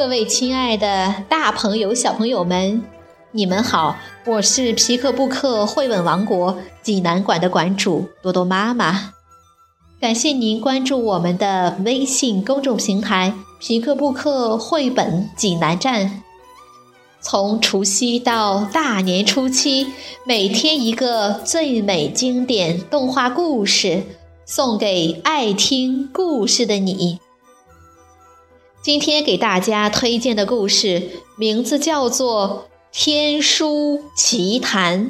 各位亲爱的大朋友、小朋友们，你们好！我是皮克布克绘本王国济南馆的馆主多多妈妈。感谢您关注我们的微信公众平台“皮克布克绘本济南站”。从除夕到大年初七，每天一个最美经典动画故事，送给爱听故事的你。今天给大家推荐的故事名字叫做《天书奇谈》。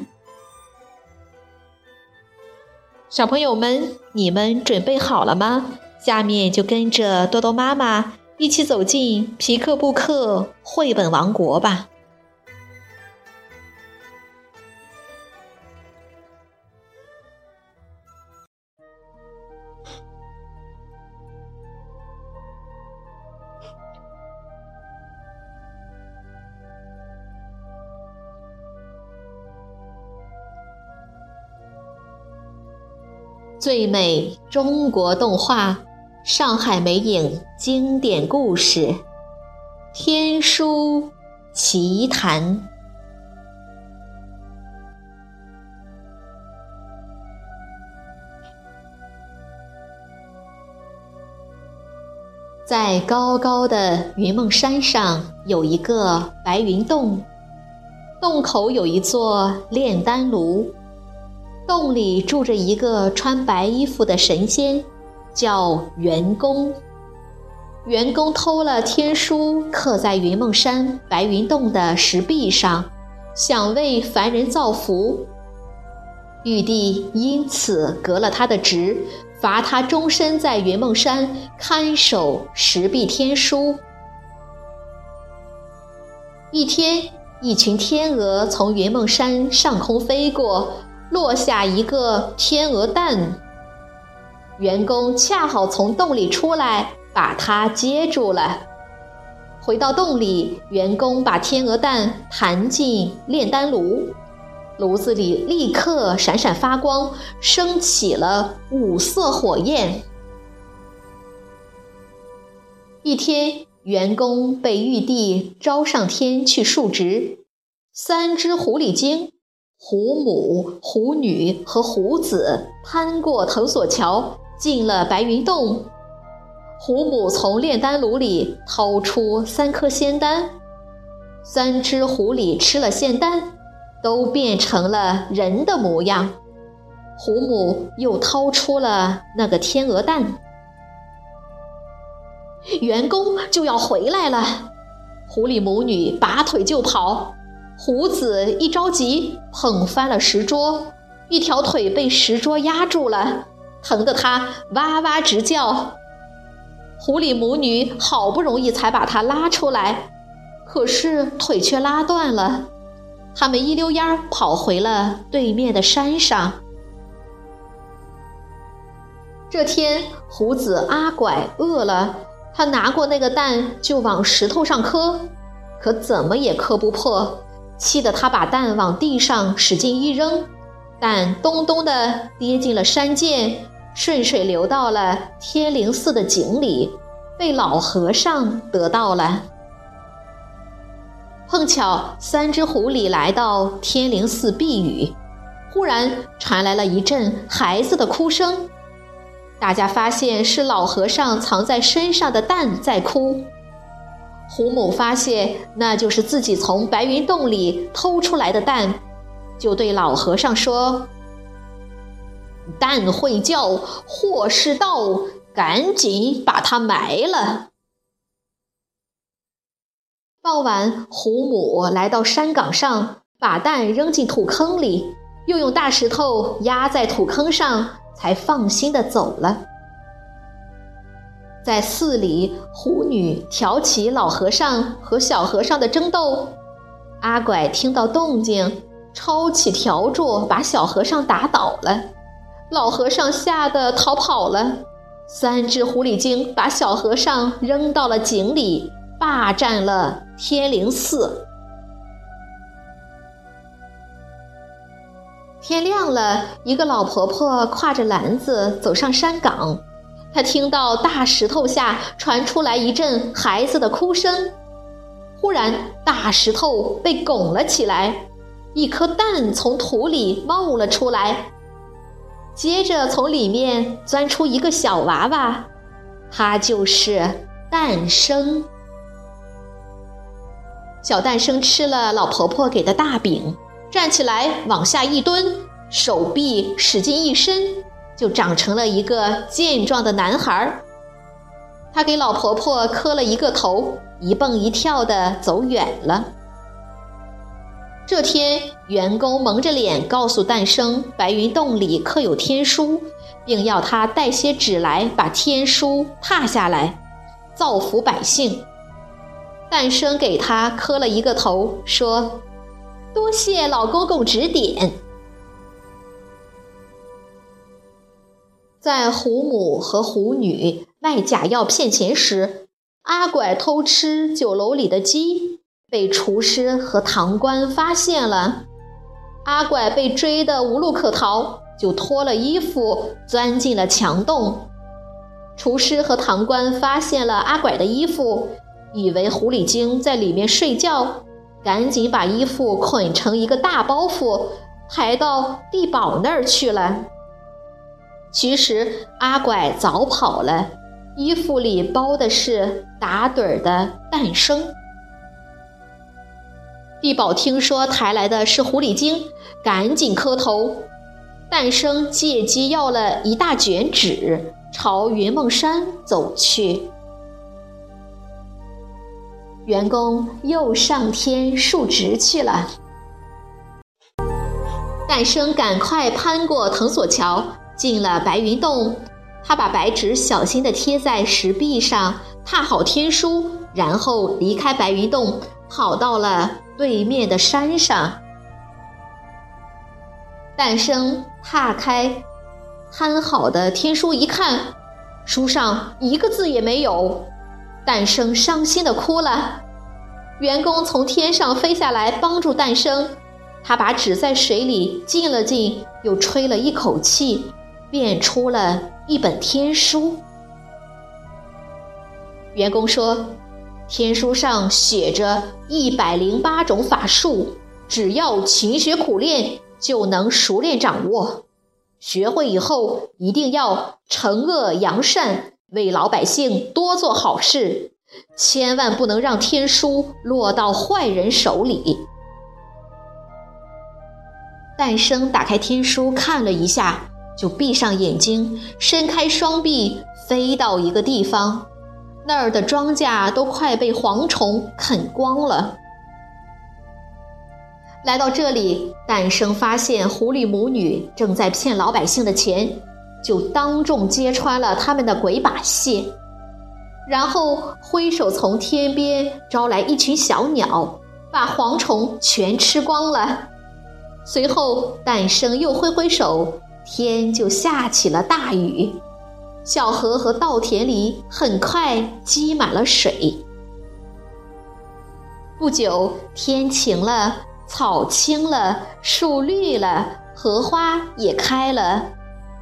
小朋友们，你们准备好了吗？下面就跟着多多妈妈一起走进皮克布克绘本王国吧。最美中国动画，上海美影经典故事，《天书奇谈》。在高高的云梦山上，有一个白云洞，洞口有一座炼丹炉。洞里住着一个穿白衣服的神仙，叫元公。元公偷了天书，刻在云梦山白云洞的石壁上，想为凡人造福。玉帝因此革了他的职，罚他终身在云梦山看守石壁天书。一天，一群天鹅从云梦山上空飞过。落下一个天鹅蛋，员工恰好从洞里出来，把它接住了。回到洞里，员工把天鹅蛋弹进炼丹炉，炉子里立刻闪闪发光，升起了五色火焰。一天，员工被玉帝招上天去述职，三只狐狸精。虎母、虎女和虎子攀过藤索桥，进了白云洞。虎母从炼丹炉里掏出三颗仙丹，三只狐狸吃了仙丹，都变成了人的模样。虎母又掏出了那个天鹅蛋，员工就要回来了。狐狸母女拔腿就跑。胡子一着急，碰翻了石桌，一条腿被石桌压住了，疼得他哇哇直叫。狐狸母女好不容易才把他拉出来，可是腿却拉断了。他们一溜烟儿跑回了对面的山上。这天，胡子阿拐饿了，他拿过那个蛋就往石头上磕，可怎么也磕不破。气得他把蛋往地上使劲一扔，蛋咚咚地跌进了山涧，顺水流到了天灵寺的井里，被老和尚得到了。碰巧三只狐狸来到天灵寺避雨，忽然传来了一阵孩子的哭声，大家发现是老和尚藏在身上的蛋在哭。胡母发现那就是自己从白云洞里偷出来的蛋，就对老和尚说：“蛋会叫，祸是到，赶紧把它埋了。”傍晚，胡母来到山岗上，把蛋扔进土坑里，又用大石头压在土坑上，才放心的走了。在寺里，狐女挑起老和尚和小和尚的争斗。阿拐听到动静，抄起笤帚把小和尚打倒了。老和尚吓得逃跑了。三只狐狸精把小和尚扔到了井里，霸占了天灵寺。天亮了，一个老婆婆挎着篮子走上山岗。他听到大石头下传出来一阵孩子的哭声，忽然大石头被拱了起来，一颗蛋从土里冒了出来，接着从里面钻出一个小娃娃，它就是诞生。小诞生吃了老婆婆给的大饼，站起来往下一蹲，手臂使劲一伸，就长成了一个健壮的男孩儿。他给老婆婆磕了一个头，一蹦一跳的走远了。这天，员工蒙着脸告诉诞生，白云洞里刻有天书，并要他带些纸来，把天书踏下来，造福百姓。诞生给他磕了一个头，说：“多谢老公公指点。”在胡母和胡女卖假药骗钱时，阿拐偷吃酒楼里的鸡，被厨师和堂官发现了。阿拐被追得无路可逃，就脱了衣服钻进了墙洞。厨师和堂官发现了阿拐的衣服。以为狐狸精在里面睡觉，赶紧把衣服捆成一个大包袱，抬到地保那儿去了。其实阿拐早跑了，衣服里包的是打盹儿的诞生。地保听说抬来的是狐狸精，赶紧磕头。诞生借机要了一大卷纸，朝云梦山走去。员工又上天述职去了。诞生赶快攀过藤索桥，进了白云洞。他把白纸小心地贴在石壁上，踏好天书，然后离开白云洞，跑到了对面的山上。诞生踏开摊好的天书一看，书上一个字也没有。诞生伤心的哭了，员工从天上飞下来帮助诞生，他把纸在水里浸了浸，又吹了一口气，变出了一本天书。员工说，天书上写着一百零八种法术，只要勤学苦练，就能熟练掌握。学会以后，一定要惩恶扬善。为老百姓多做好事，千万不能让天书落到坏人手里。诞生打开天书看了一下，就闭上眼睛，伸开双臂，飞到一个地方，那儿的庄稼都快被蝗虫啃光了。来到这里，诞生发现狐狸母女正在骗老百姓的钱。就当众揭穿了他们的鬼把戏，然后挥手从天边招来一群小鸟，把蝗虫全吃光了。随后，诞生又挥挥手，天就下起了大雨，小河和稻田里很快积满了水。不久，天晴了，草青了，树绿了，荷花也开了。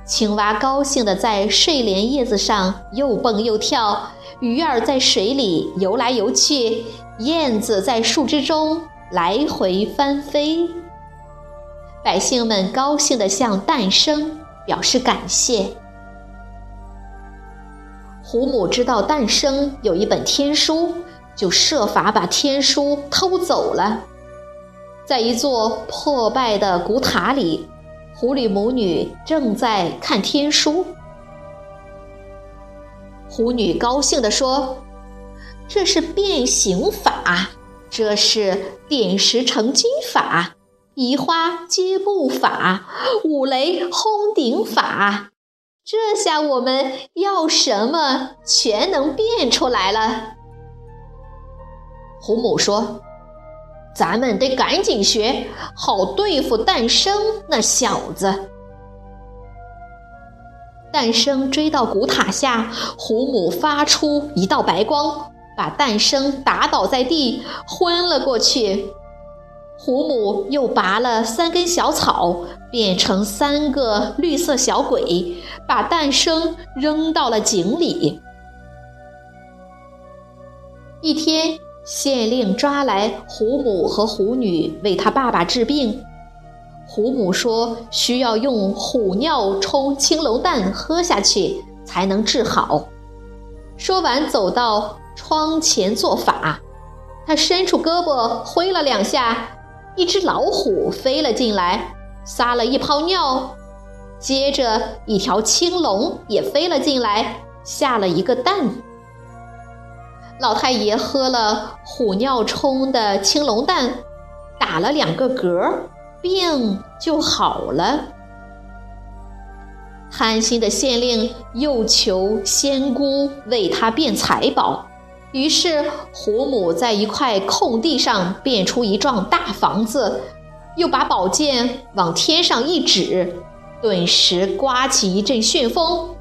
青蛙高兴地在睡莲叶子上又蹦又跳，鱼儿在水里游来游去，燕子在树枝中来回翻飞。百姓们高兴地向诞生表示感谢。胡母知道诞生有一本天书，就设法把天书偷走了，在一座破败的古塔里。狐狸母女正在看天书，狐女高兴地说：“这是变形法，这是点石成金法，移花接木法，五雷轰顶法。这下我们要什么全能变出来了。”胡母说。咱们得赶紧学，好对付诞生那小子。诞生追到古塔下，胡母发出一道白光，把诞生打倒在地，昏了过去。胡母又拔了三根小草，变成三个绿色小鬼，把诞生扔到了井里。一天。县令抓来虎母和虎女为他爸爸治病。虎母说需要用虎尿冲青龙蛋喝下去才能治好。说完，走到窗前做法。他伸出胳膊挥了两下，一只老虎飞了进来，撒了一泡尿。接着，一条青龙也飞了进来，下了一个蛋。老太爷喝了虎尿冲的青龙蛋，打了两个嗝，病就好了。贪心的县令又求仙姑为他变财宝，于是胡母在一块空地上变出一幢大房子，又把宝剑往天上一指。顿时刮起一阵旋风，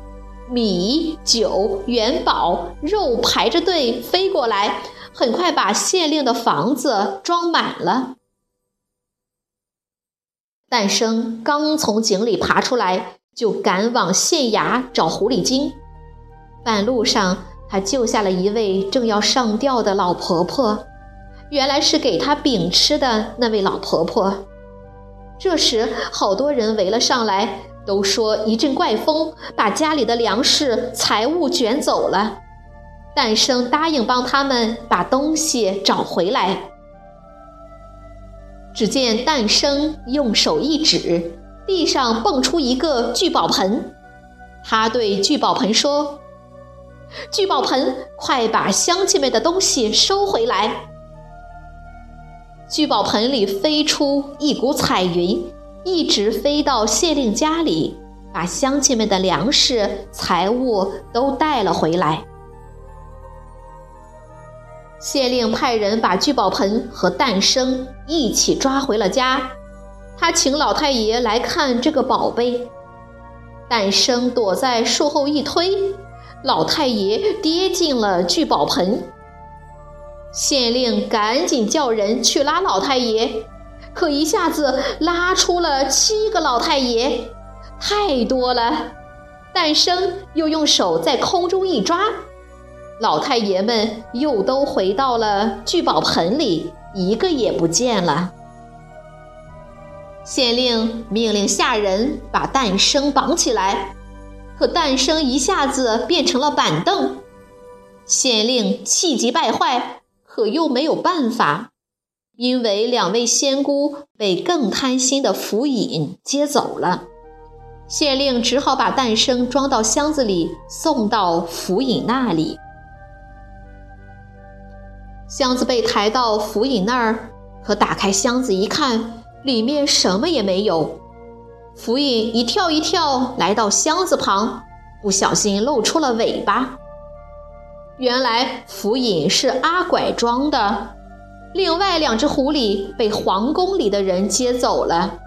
米、酒、元宝、肉排着队飞过来，很快把县令的房子装满了。诞生刚从井里爬出来，就赶往县衙找狐狸精。半路上，他救下了一位正要上吊的老婆婆，原来是给他饼吃的那位老婆婆。这时，好多人围了上来，都说一阵怪风把家里的粮食、财物卷走了。诞生答应帮他们把东西找回来。只见诞生用手一指，地上蹦出一个聚宝盆。他对聚宝盆说：“聚宝盆，快把乡亲们的东西收回来。”聚宝盆里飞出一股彩云，一直飞到县令家里，把乡亲们的粮食、财物都带了回来。县令派人把聚宝盆和诞生一起抓回了家，他请老太爷来看这个宝贝。诞生躲在树后一推，老太爷跌进了聚宝盆。县令赶紧叫人去拉老太爷，可一下子拉出了七个老太爷，太多了。诞生又用手在空中一抓，老太爷们又都回到了聚宝盆里，一个也不见了。县令命令下人把诞生绑起来，可诞生一下子变成了板凳，县令气急败坏。可又没有办法，因为两位仙姑被更贪心的府尹接走了。县令只好把诞生装到箱子里，送到府尹那里。箱子被抬到府尹那儿，可打开箱子一看，里面什么也没有。福尹一跳一跳来到箱子旁，不小心露出了尾巴。原来福尹是阿拐装的，另外两只狐狸被皇宫里的人接走了。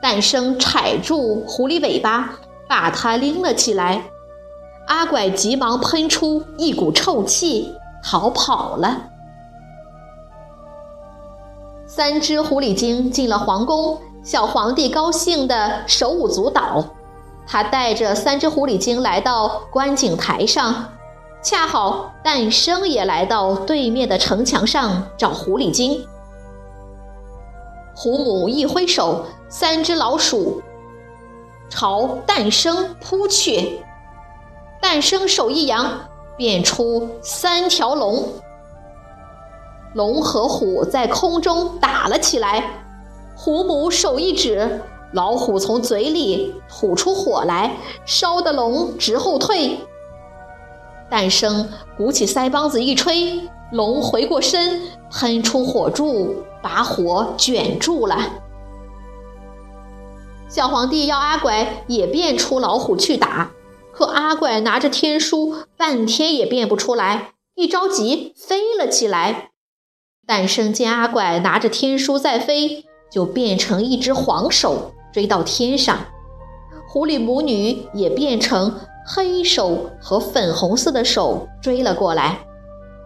诞生踩住狐狸尾巴，把它拎了起来。阿拐急忙喷出一股臭气，逃跑了。三只狐狸精进了皇宫，小皇帝高兴的手舞足蹈。他带着三只狐狸精来到观景台上。恰好诞生也来到对面的城墙上找狐狸精。胡母一挥手，三只老鼠朝诞生扑去。诞生手一扬，变出三条龙。龙和虎在空中打了起来。胡母手一指，老虎从嘴里吐出火来，烧得龙直后退。诞生鼓起腮帮子一吹，龙回过身，喷出火柱，把火卷住了。小皇帝要阿拐也变出老虎去打，可阿拐拿着天书，半天也变不出来，一着急飞了起来。诞生见阿拐拿着天书在飞，就变成一只黄手，追到天上。狐狸母女也变成。黑手和粉红色的手追了过来，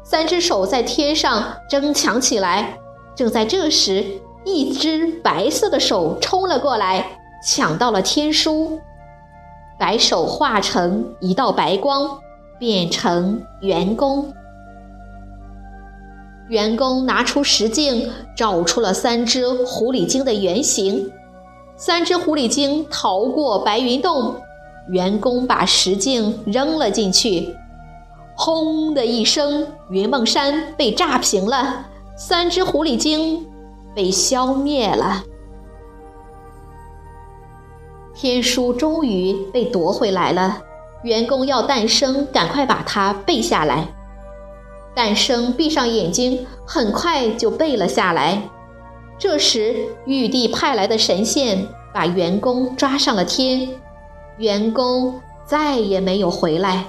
三只手在天上争抢起来。正在这时，一只白色的手冲了过来，抢到了天书。白手化成一道白光，变成圆弓。员工拿出石镜，找出了三只狐狸精的原型。三只狐狸精逃过白云洞，员工把石镜扔了进去，轰的一声，云梦山被炸平了，三只狐狸精被消灭了。天书终于被夺回来了，员工要诞生赶快把它背下来。诞生闭上眼睛，很快就背了下来。这时，玉帝派来的神仙把员工抓上了天，员工再也没有回来。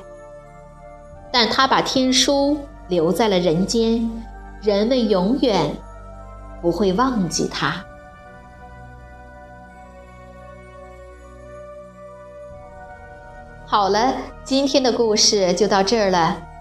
但他把天书留在了人间，人们永远不会忘记他。好了，今天的故事就到这儿了。